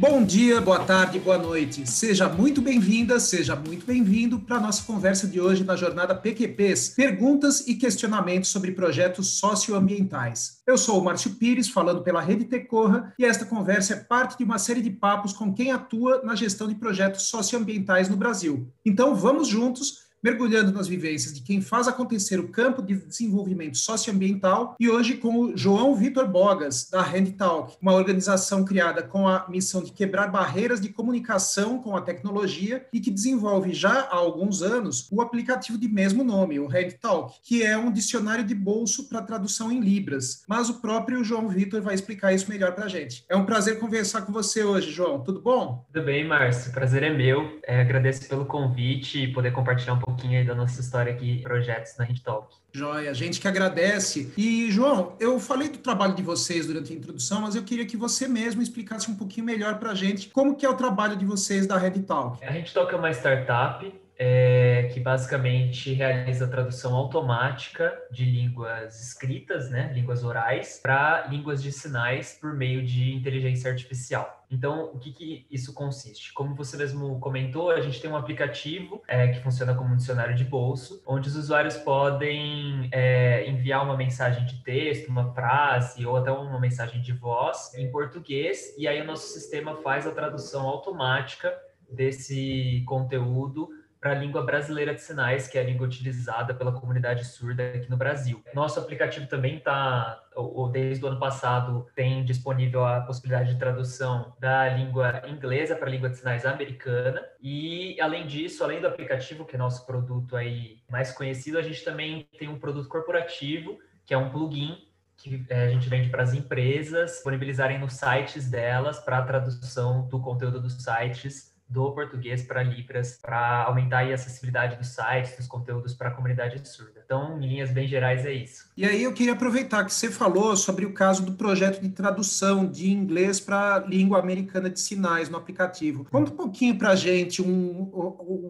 Bom dia, boa tarde, boa noite. Seja muito bem-vinda, seja muito bem-vindo para a nossa conversa de hoje na jornada PQPs, perguntas e questionamentos sobre projetos socioambientais. Eu sou o Márcio Pires, falando pela Rede Tecorra, e esta conversa é parte de uma série de papos com quem atua na gestão de projetos socioambientais no Brasil. Então, vamos juntos mergulhando nas vivências de quem faz acontecer o campo de desenvolvimento socioambiental e hoje com o João Vitor Bogas, da Hand Talk, uma organização criada com a missão de quebrar barreiras de comunicação com a tecnologia e que desenvolve já há alguns anos o aplicativo de mesmo nome, o Hand Talk, que é um dicionário de bolso para tradução em libras, mas o próprio João Vitor vai explicar isso melhor para a gente. É um prazer conversar com você hoje, João. Tudo bom? Tudo bem, Márcio. Prazer é meu. É, agradeço pelo convite e poder compartilhar um pouquinho aí da nossa história aqui, projetos na Rede Talk. Joia, gente que agradece. E, João, eu falei do trabalho de vocês durante a introdução, mas eu queria que você mesmo explicasse um pouquinho melhor para a gente como que é o trabalho de vocês da Red Talk. A Red Talk é uma startup é, que basicamente realiza a tradução automática de línguas escritas, né, línguas orais, para línguas de sinais por meio de inteligência artificial. Então, o que, que, isso consiste? Como você mesmo comentou, a gente tem um aplicativo é, que funciona como um dicionário de bolso, onde os usuários podem é, enviar uma mensagem de texto, uma frase ou até uma mensagem de voz em português, e aí o nosso sistema faz a tradução automática desse conteúdo para a língua brasileira de sinais, que é a língua utilizada pela comunidade surda aqui no Brasil. Nosso aplicativo também está, desde o ano passado, tem disponível a possibilidade de tradução da língua inglesa para a língua de sinais americana. E, além disso, além do aplicativo, que é nosso produto aí mais conhecido, a gente também tem um produto corporativo, que é um plugin que é, a gente vende para as empresas disponibilizarem nos sites delas para a tradução do conteúdo dos sites do português para Libras, para aumentar a acessibilidade dos sites, dos conteúdos para a comunidade surda. Então, em linhas bem gerais, é isso. E aí eu queria aproveitar que você falou sobre o caso do projeto de tradução de inglês para língua americana de sinais no aplicativo. Conta um pouquinho para a gente um,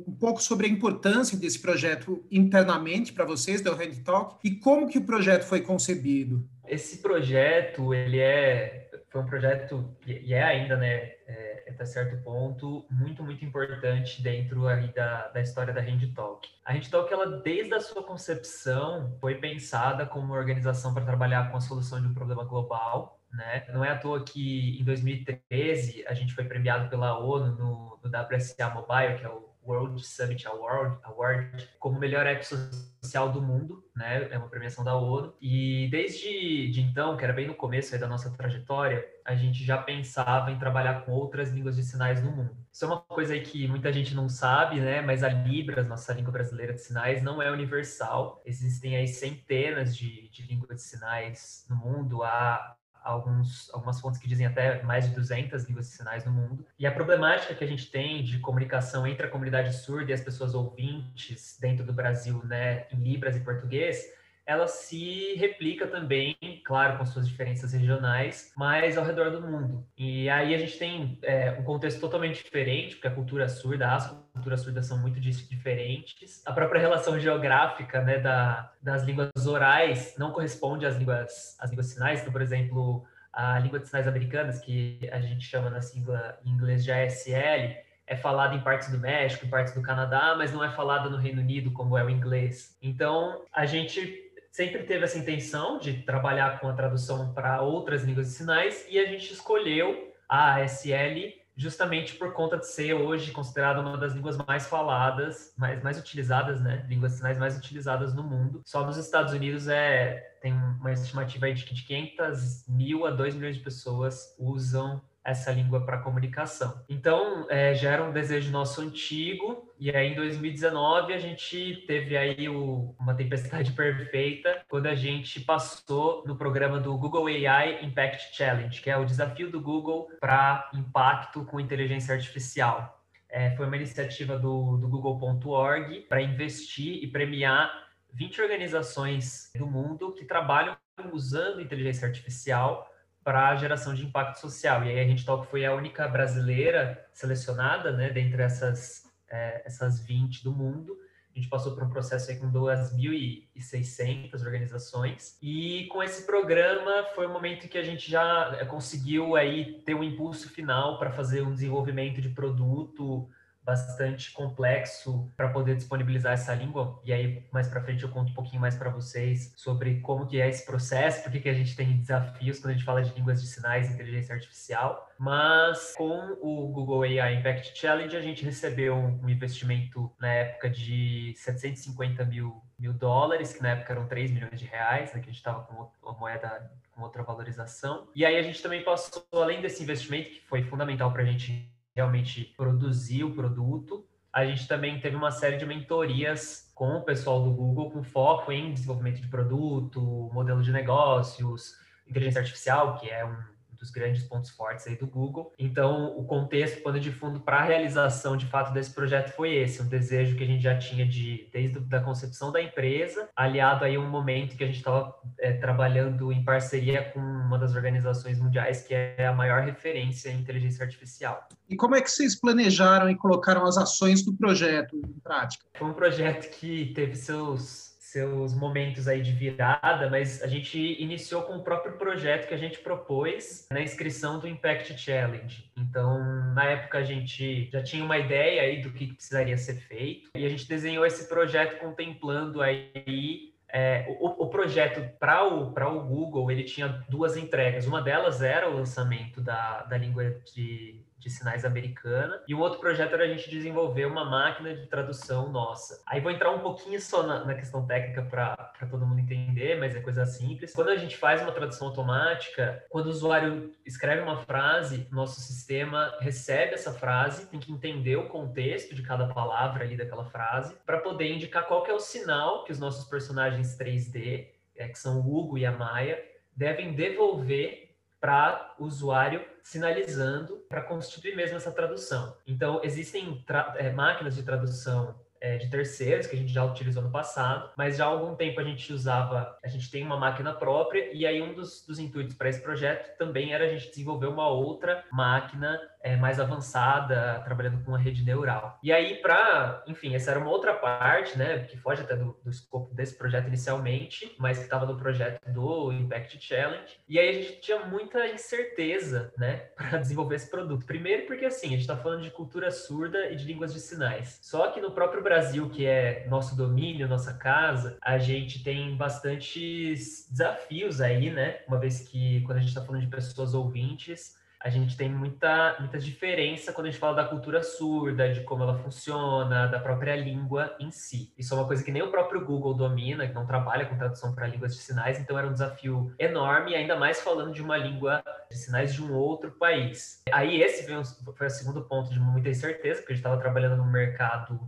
um pouco sobre a importância desse projeto internamente para vocês, da Hand Talk, e como que o projeto foi concebido. Esse projeto, ele é foi um projeto, e é ainda, né, é, até certo ponto, muito, muito importante dentro aí da, da história da Hand Talk. A Hand Talk, ela, desde a sua concepção, foi pensada como uma organização para trabalhar com a solução de um problema global, né? Não é à toa que em 2013 a gente foi premiado pela ONU no, no WSA Mobile, que é o World Summit Award, Award como melhor app social do mundo, né? É uma premiação da ONU. E desde de então, que era bem no começo da nossa trajetória, a gente já pensava em trabalhar com outras línguas de sinais no mundo. Isso é uma coisa aí que muita gente não sabe, né? Mas a Libras, nossa língua brasileira de sinais, não é universal. Existem aí centenas de, de línguas de sinais no mundo. Há alguns, algumas fontes que dizem até mais de 200 línguas de sinais no mundo. E a problemática que a gente tem de comunicação entre a comunidade surda e as pessoas ouvintes dentro do Brasil, né, em Libras e português, ela se replica também, claro, com suas diferenças regionais, mas ao redor do mundo. E aí a gente tem é, um contexto totalmente diferente, porque a cultura surda, as culturas surdas são muito diferentes. A própria relação geográfica né, da, das línguas orais não corresponde às línguas, às línguas sinais. Então, por exemplo, a língua de sinais americanas, que a gente chama na sigla em inglês de ASL, é falada em partes do México, em partes do Canadá, mas não é falada no Reino Unido como é o inglês. Então, a gente sempre teve essa intenção de trabalhar com a tradução para outras línguas de sinais e a gente escolheu a ASL justamente por conta de ser hoje considerada uma das línguas mais faladas, mais, mais utilizadas, né? Línguas de sinais mais utilizadas no mundo. Só nos Estados Unidos é tem uma estimativa aí de que de 500 mil a 2 milhões de pessoas usam essa língua para comunicação. Então, é, já era um desejo nosso antigo, e aí em 2019 a gente teve aí o, uma tempestade perfeita quando a gente passou no programa do Google AI Impact Challenge, que é o desafio do Google para impacto com inteligência artificial. é, foi uma iniciativa do, do Google.org para investir e premiar 20 organizações do mundo que trabalham usando inteligência artificial para a geração de impacto social. E aí a Rede Talk foi a única brasileira selecionada, né, dentre essas, é, essas 20 do mundo. A gente passou por um processo aí com 2.600 organizações. E com esse programa foi o momento em que a gente já é, conseguiu aí ter um impulso final para fazer um desenvolvimento de produto bastante complexo para poder disponibilizar essa língua. E aí, mais para frente, eu conto um pouquinho mais para vocês sobre como que é esse processo, por que a gente tem desafios quando a gente fala de línguas de sinais e inteligência artificial. Mas com o Google AI Impact Challenge, a gente recebeu um investimento na época de 750 mil, mil dólares, que na época eram 3 milhões de reais, né, que a gente estava com uma moeda com outra valorização. E aí a gente também passou, além desse investimento, que foi fundamental para a gente realmente produzir o produto. A gente também teve uma série de mentorias com o pessoal do Google com foco em desenvolvimento de produto, modelo de negócios, inteligência artificial, que é um dos grandes pontos fortes aí do Google. Então, o contexto, pano de fundo para a realização de fato desse projeto foi esse, um desejo que a gente já tinha de desde a concepção da empresa, aliado aí um momento que a gente estava é, trabalhando em parceria com uma das organizações mundiais que é a maior referência em inteligência artificial. E como é que vocês planejaram e colocaram as ações do projeto em prática? Foi um projeto que teve seus seus momentos aí de virada, mas a gente iniciou com o próprio projeto que a gente propôs na inscrição do Impact Challenge. Então, na época a gente já tinha uma ideia aí do que precisaria ser feito e a gente desenhou esse projeto contemplando aí é, o, o, projeto para o, o Google ele tinha duas entregas. Uma delas era o lançamento da, da língua de de sinais americana. E um outro projeto era a gente desenvolver uma máquina de tradução nossa. Aí vou entrar um pouquinho só na, na questão técnica para todo mundo entender, mas é coisa simples. Quando a gente faz uma tradução automática, quando o usuário escreve uma frase, nosso sistema recebe essa frase, tem que entender o contexto de cada palavra ali daquela frase, para poder indicar qual é o sinal que os nossos personagens 3D, é, que são o Hugo e a Maia, devem devolver para o usuário sinalizando para constituir mesmo essa tradução. Então, existem é, máquinas de tradução é, de terceiros, que a gente já utilizou no passado, mas já há algum tempo a gente usava, a gente tem uma máquina própria, e aí um dos, dos intuitos para esse projeto também era a gente desenvolver uma outra máquina é, mais avançada, trabalhando com a rede neural. E aí, para, enfim, essa era uma outra parte, né, que foge até do, do escopo desse projeto inicialmente, mas que estava no projeto do Impact Challenge. E aí a gente tinha muita incerteza, né, para desenvolver esse produto. Primeiro, porque assim, a gente está falando de cultura surda e de línguas de sinais. Só que no próprio Brasil, que é nosso domínio, nossa casa, a gente tem bastantes desafios aí, né, uma vez que quando a gente está falando de pessoas ouvintes, a gente tem muita, muita diferença quando a gente fala da cultura surda, de como ela funciona, da própria língua em si. Isso é uma coisa que nem o próprio Google domina, que não trabalha com tradução para línguas de sinais, então era um desafio enorme, ainda mais falando de uma língua de sinais de um outro país. Aí esse foi o segundo ponto de muita incerteza, porque a gente estava trabalhando num mercado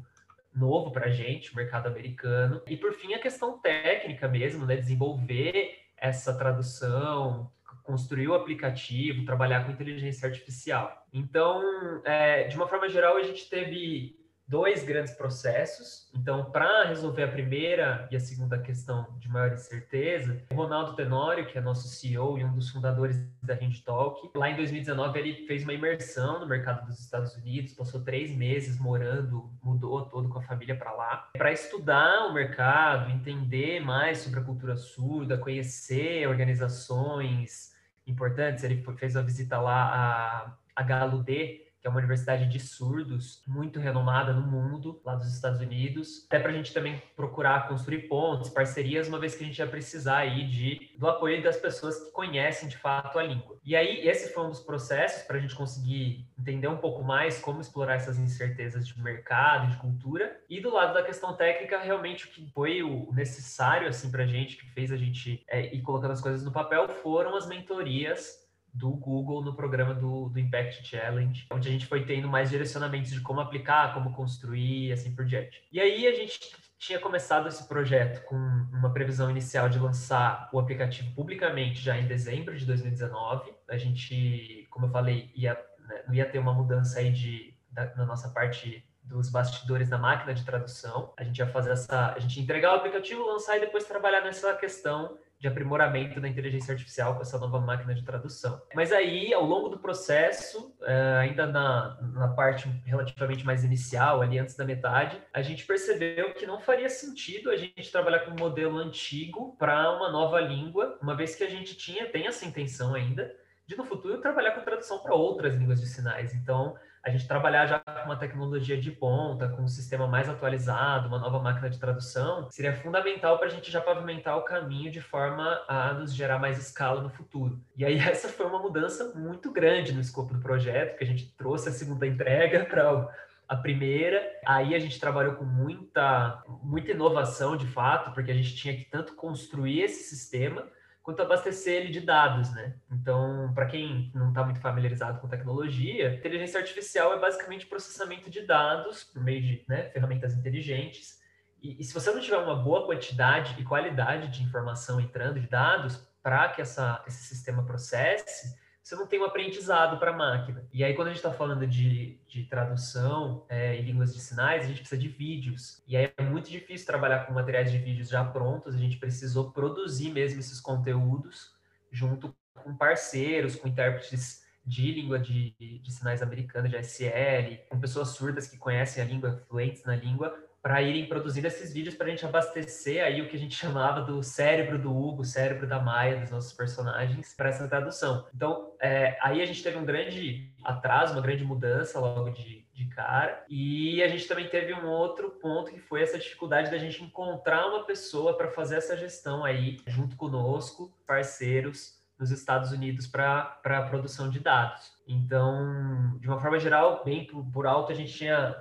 novo para gente, mercado americano. E por fim, a questão técnica mesmo, né? Desenvolver essa tradução, construir o aplicativo, trabalhar com inteligência artificial. Então, é, de uma forma geral, a gente teve dois grandes processos. Então, para resolver a primeira e a segunda questão de maior incerteza, o Ronaldo Tenório, que é nosso CEO e um dos fundadores da Talk, lá em 2019 ele fez uma imersão no mercado dos Estados Unidos, passou três meses morando, mudou todo com a família para lá, para estudar o mercado, entender mais sobre a cultura surda, conhecer organizações importantes. Ele fez a visita lá a, a Galo D, que é uma universidade de surdos muito renomada no mundo, lá dos Estados Unidos, até para a gente também procurar construir pontos, parcerias, uma vez que a gente ia precisar aí de, do apoio das pessoas que conhecem de fato a língua. E aí, esse foi um dos processos para a gente conseguir entender um pouco mais como explorar essas incertezas de mercado, de cultura, e do lado da questão técnica, realmente o que foi o necessário assim para a gente, que fez a gente é, ir colocando as coisas no papel, foram as mentorias do Google no programa do, do Impact Challenge, onde a gente foi tendo mais direcionamentos de como aplicar, como construir, assim por diante. E aí a gente tinha começado esse projeto com uma previsão inicial de lançar o aplicativo publicamente já em dezembro de 2019. A gente, como eu falei, ia, né, não ia ter uma mudança aí de da, na nossa parte dos bastidores da máquina de tradução. A gente ia fazer essa, a gente ia entregar o aplicativo, lançar e depois trabalhar nessa questão de aprimoramento da inteligência artificial com essa nova máquina de tradução. Mas aí, ao longo do processo, é, ainda na, na parte relativamente mais inicial, ali antes da metade, a gente percebeu que não faria sentido a gente trabalhar com um modelo antigo para uma nova língua, uma vez que a gente tinha, tem essa intenção ainda, de no futuro trabalhar com tradução para outras línguas de sinais. Então, a gente trabalhar já com uma tecnologia de ponta, com um sistema mais atualizado, uma nova máquina de tradução, seria fundamental para a gente já pavimentar o caminho de forma a nos gerar mais escala no futuro. E aí essa foi uma mudança muito grande no escopo do projeto, que a gente trouxe a segunda entrega para a primeira. Aí a gente trabalhou com muita, muita inovação de fato, porque a gente tinha que tanto construir esse sistema quanto abastecer ele de dados, né? Então, para quem não está muito familiarizado com tecnologia, inteligência artificial é basicamente processamento de dados por meio de né, ferramentas inteligentes. E, e, se você não tiver uma boa quantidade e qualidade de informação entrando, de dados, para que essa, esse sistema processe, você não tem um aprendizado para a máquina. E aí, quando a gente está falando de, de tradução é, em línguas de sinais, a gente precisa de vídeos. E aí é muito difícil trabalhar com materiais de vídeos já prontos, a gente precisou produzir mesmo esses conteúdos junto com parceiros, com intérpretes de língua de, de sinais americana, de SL, com pessoas surdas que conhecem a língua, fluentes na língua, para irem produzindo esses vídeos para a gente abastecer aí o que a gente chamava do cérebro do Hugo, cérebro da Maia, dos nossos personagens, para essa tradução. Então, é, aí a gente teve um grande atraso, uma grande mudança logo de, de cara, e a gente também teve um outro ponto que foi essa dificuldade da gente encontrar uma pessoa para fazer essa gestão aí, junto conosco, parceiros, nos Estados Unidos para a produção de dados. Então, de uma forma geral, bem por, por, alto, a gente tinha,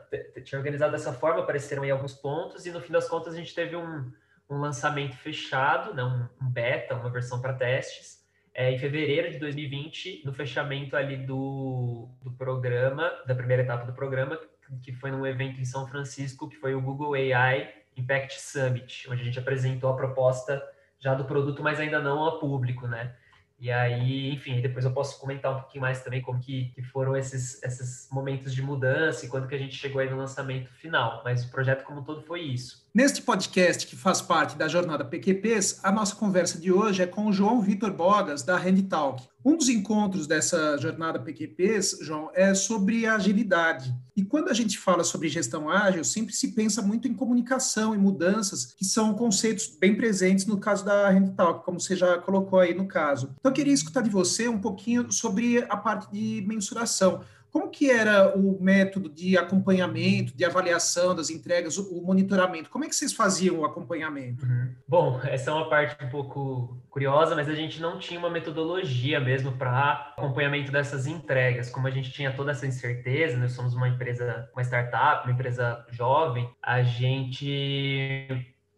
tinha organizado dessa forma, apareceram aí alguns pontos, e no fim das contas a gente teve um, um lançamento fechado, né, um, beta, uma versão para testes, é, em fevereiro de 2020, no fechamento ali do, do programa, da primeira etapa do programa, que foi num evento em São Francisco, que foi o Google AI Impact Summit, onde a gente apresentou a proposta já do produto, mas ainda não a público, né? E aí, enfim, depois eu posso comentar um pouquinho mais também como que, que, foram esses, esses momentos de mudança e quando que a gente chegou aí no lançamento final. Mas o projeto como um todo foi isso. Neste podcast, que faz parte da jornada PQPs, a nossa conversa de hoje é com o João Vitor Bogas, da Handtalk. Um dos encontros dessa jornada PQPs, João, é sobre agilidade. E quando a gente fala sobre gestão ágil, sempre se pensa muito em comunicação e mudanças, que são conceitos bem presentes no caso da Handtalk, como você já colocou aí no caso. Então, eu queria escutar de você um pouquinho sobre a parte de mensuração. Como que era o método de acompanhamento, de avaliação das entregas, o monitoramento? Como é que vocês faziam o acompanhamento? Uhum. Bom, essa é uma parte um pouco curiosa, mas a gente não tinha uma metodologia mesmo para acompanhamento dessas entregas. Como a gente tinha toda essa incerteza, nós somos uma empresa, uma startup, uma empresa jovem, a gente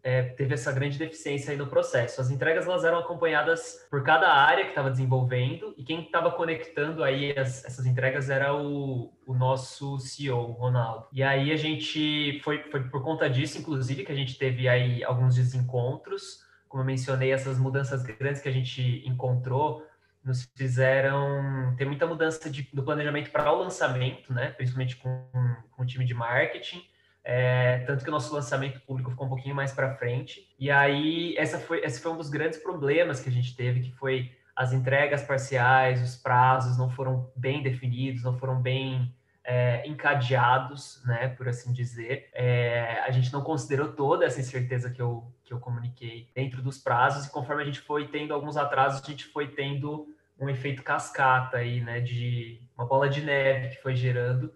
é, teve essa grande deficiência aí no processo. As entregas elas eram acompanhadas por cada área que estava desenvolvendo e quem estava conectando aí as, essas entregas era o, o nosso CEO, o Ronaldo. E aí a gente foi, foi por conta disso, inclusive, que a gente teve aí alguns desencontros. Como eu mencionei, essas mudanças grandes que a gente encontrou nos fizeram ter muita mudança de, do planejamento para o lançamento, né? Principalmente com, com o time de marketing é, tanto que o nosso lançamento público ficou um pouquinho mais para frente. E aí, essa foi, esse foi um dos grandes problemas que a gente teve, que foi as entregas parciais, os prazos não foram bem definidos, não foram bem é, encadeados, né, por assim dizer. É, a gente não considerou toda essa incerteza que eu, que eu comuniquei dentro dos prazos, e conforme a gente foi tendo alguns atrasos, a gente foi tendo um efeito cascata aí, né, de uma bola de neve que foi gerando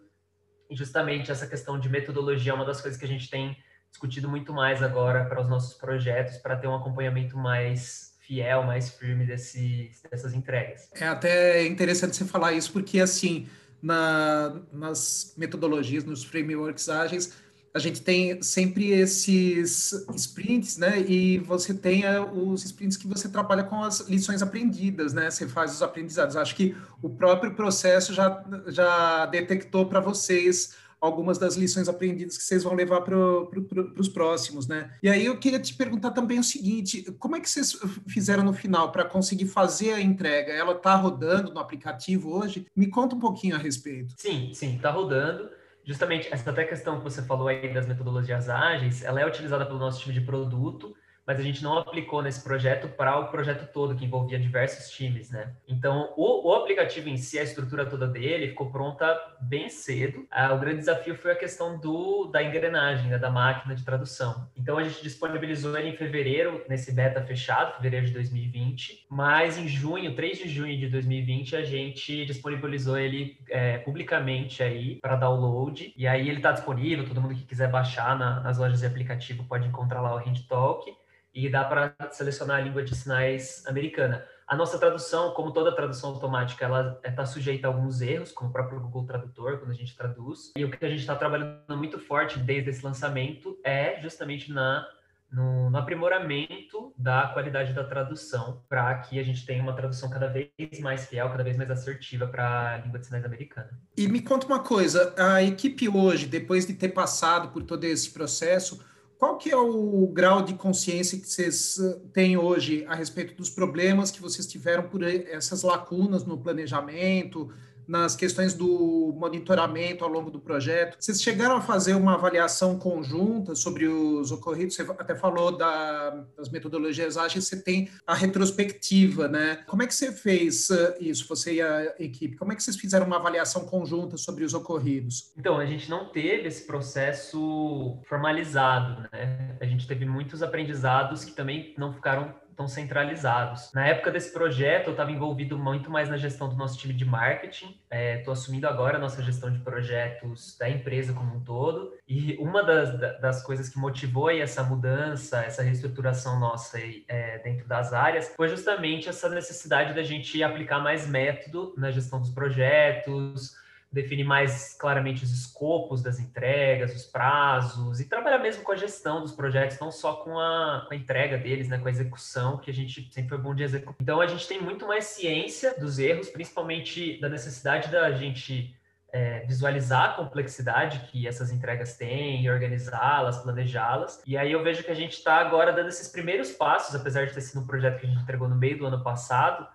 justamente essa questão de metodologia é uma das coisas que a gente tem discutido muito mais agora para os nossos projetos, para ter um acompanhamento mais fiel, mais firme desse, dessas entregas. É até interessante você falar isso, porque assim, na, nas metodologias, nos frameworks ágeis, a gente tem sempre esses sprints, né? E você tem os sprints que você trabalha com as lições aprendidas, né? Você faz os aprendizados. Acho que o próprio processo já, já detectou para vocês algumas das lições aprendidas que vocês vão levar para pro, os próximos, né? E aí eu queria te perguntar também o seguinte: como é que vocês fizeram no final para conseguir fazer a entrega? Ela está rodando no aplicativo hoje? Me conta um pouquinho a respeito. Sim, sim, está rodando. Justamente essa até questão que você falou aí das metodologias ágeis, ela é utilizada pelo nosso time de produto, mas a gente não aplicou nesse projeto para o projeto todo, que envolvia diversos times, né? Então, o, o, aplicativo em si, a estrutura toda dele, ficou pronta bem cedo. Ah, o grande desafio foi a questão do, da engrenagem, né, da máquina de tradução. Então, a gente disponibilizou ele em fevereiro, nesse beta fechado, fevereiro de 2020, mas em junho, 3 de junho de 2020, a gente disponibilizou ele é, publicamente aí para download, e aí ele está disponível, todo mundo que quiser baixar na, nas lojas de aplicativo pode encontrar lá o HandTalk e dá para selecionar a língua de sinais americana. A nossa tradução, como toda tradução automática, ela está sujeita a alguns erros, como o próprio Google Tradutor, quando a gente traduz. E o que a gente está trabalhando muito forte desde esse lançamento é justamente na no, no, aprimoramento da qualidade da tradução, para que a gente tenha uma tradução cada vez mais fiel, cada vez mais assertiva para a língua de sinais americana. E me conta uma coisa, a equipe hoje, depois de ter passado por todo esse processo, qual que é o grau de consciência que vocês eh, têm hoje a respeito dos problemas que vocês tiveram por essas lacunas no planejamento, nas questões do monitoramento ao longo do projeto. Vocês chegaram a fazer uma avaliação conjunta sobre os ocorridos? Você até falou da, das metodologias ágeis, você tem a retrospectiva, né? Como é que você fez uh, isso, você e a equipe? Como é que vocês fizeram uma avaliação conjunta sobre os ocorridos? Então, a gente não teve esse processo formalizado, né? A gente teve muitos aprendizados que também não ficaram tão centralizados. Na época desse projeto, eu estava envolvido muito mais na gestão do nosso time de marketing. Estou é, assumindo agora a nossa gestão de projetos da empresa como um todo. E uma das, das coisas que motivou essa mudança, essa reestruturação nossa é, dentro das áreas, foi justamente essa necessidade da gente aplicar mais método na gestão dos projetos, definir mais claramente os escopos das entregas, os prazos e trabalhar mesmo com a gestão dos projetos, não só com a, com a entrega deles, né, com a execução, que a gente sempre foi bom de executar. Então a gente tem muito mais ciência dos erros, principalmente da necessidade da gente é, visualizar a complexidade que essas entregas têm, organizá-las, planejá-las. E aí eu vejo que a gente está agora dando esses primeiros passos, apesar de ter sido um projeto que a gente entregou no meio do ano passado,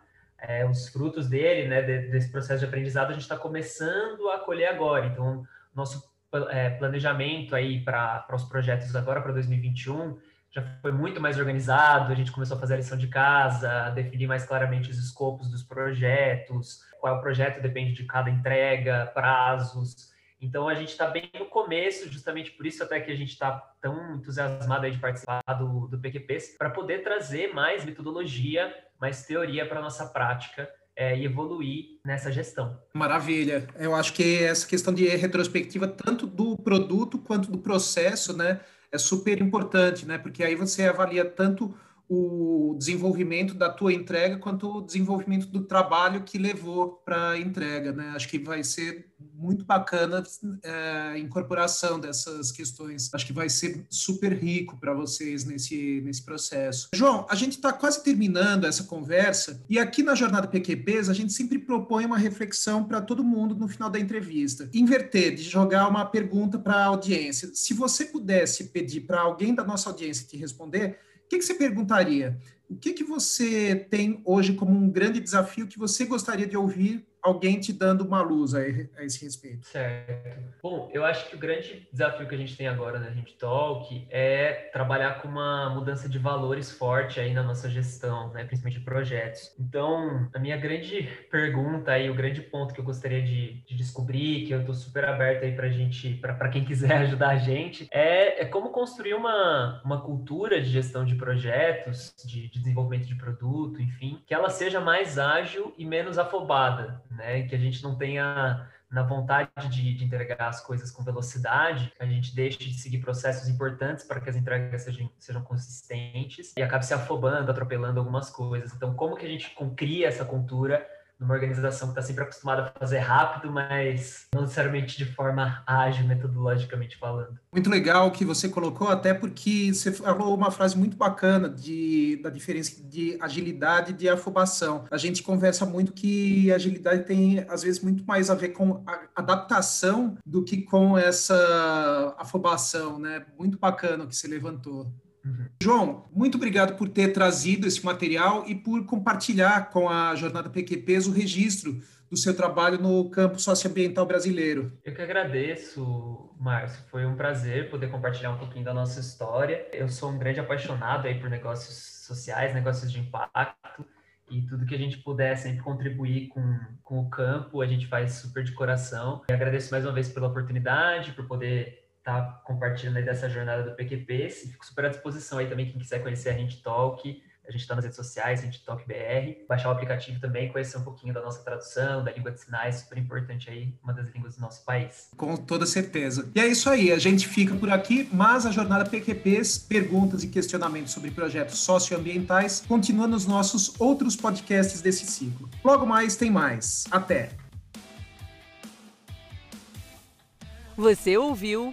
é, os frutos dele, né, desse processo de aprendizado, a gente está começando a colher agora. Então, nosso é, planejamento aí para os projetos agora para 2021 já foi muito mais organizado. A gente começou a fazer a lição de casa, definir mais claramente os escopos dos projetos, qual é o projeto depende de cada entrega, prazos. Então a gente está bem no começo, justamente por isso até que a gente está tão entusiasmado de participar do, do PQPs, para poder trazer mais metodologia, mais teoria para a nossa prática é, e evoluir nessa gestão. Maravilha. Eu acho que essa questão de retrospectiva, tanto do produto quanto do processo, né, é super importante, né, porque aí você avalia tanto o desenvolvimento da tua entrega quanto o desenvolvimento do trabalho que levou para a entrega, né? Acho que vai ser muito bacana é, a incorporação dessas questões. Acho que vai ser super rico para vocês nesse, nesse processo. João, a gente está quase terminando essa conversa e aqui na Jornada PQPs a gente sempre propõe uma reflexão para todo mundo no final da entrevista. Inverter, de jogar uma pergunta para a audiência. Se você pudesse pedir para alguém da nossa audiência te responder, que, que você perguntaria? O que, que você tem hoje como um grande desafio que você gostaria de ouvir alguém te dando uma luz a, a, esse respeito. Certo. Bom, eu acho que o grande desafio que a gente tem agora na Gente Talk é trabalhar com uma mudança de valores forte aí na nossa gestão, né, principalmente de projetos. Então, a minha grande pergunta aí, o grande ponto que eu gostaria de, de descobrir, que eu estou super aberto aí para gente, para quem quiser ajudar a gente, é, é como construir uma, uma cultura de gestão de projetos, de, de desenvolvimento de produto, enfim, que ela seja mais ágil e menos afobada né? Que a gente não tenha na vontade de, de, entregar as coisas com velocidade, a gente deixe de seguir processos importantes para que as entregas sejam, sejam consistentes e acabe se afobando, atropelando algumas coisas. Então, como que a gente cria essa cultura numa organização que está sempre acostumada a fazer rápido, mas não necessariamente de forma ágil, metodologicamente falando. Muito legal o que você colocou, até porque você falou uma frase muito bacana de, da diferença de agilidade e de afobação. A gente conversa muito que agilidade tem, às vezes, muito mais a ver com a adaptação do que com essa afobação, né? Muito bacana o que você levantou. Uhum. João, muito obrigado por ter trazido esse material e por compartilhar com a Jornada PQPs o registro do seu trabalho no campo socioambiental brasileiro. Eu que agradeço, Márcio. Foi um prazer poder compartilhar um pouquinho da nossa história. Eu sou um grande apaixonado aí por negócios sociais, negócios de impacto e tudo que a gente puder sempre contribuir com, com o campo, a gente faz super de coração. E agradeço mais uma vez pela oportunidade, por poder tá compartilhando aí dessa jornada do PQP. Fico super à disposição aí também, quem quiser conhecer a Gente Talk, a gente está nas redes sociais, a gente Talk BR, baixar o aplicativo também, conhecer um pouquinho da nossa tradução, da língua de sinais, super importante aí, uma das línguas do nosso país. Com toda certeza. E é isso aí, a gente fica por aqui, mas a jornada PQPs, perguntas e questionamentos sobre projetos socioambientais, continua nos nossos outros podcasts desse ciclo. Logo mais tem mais. Até! Você ouviu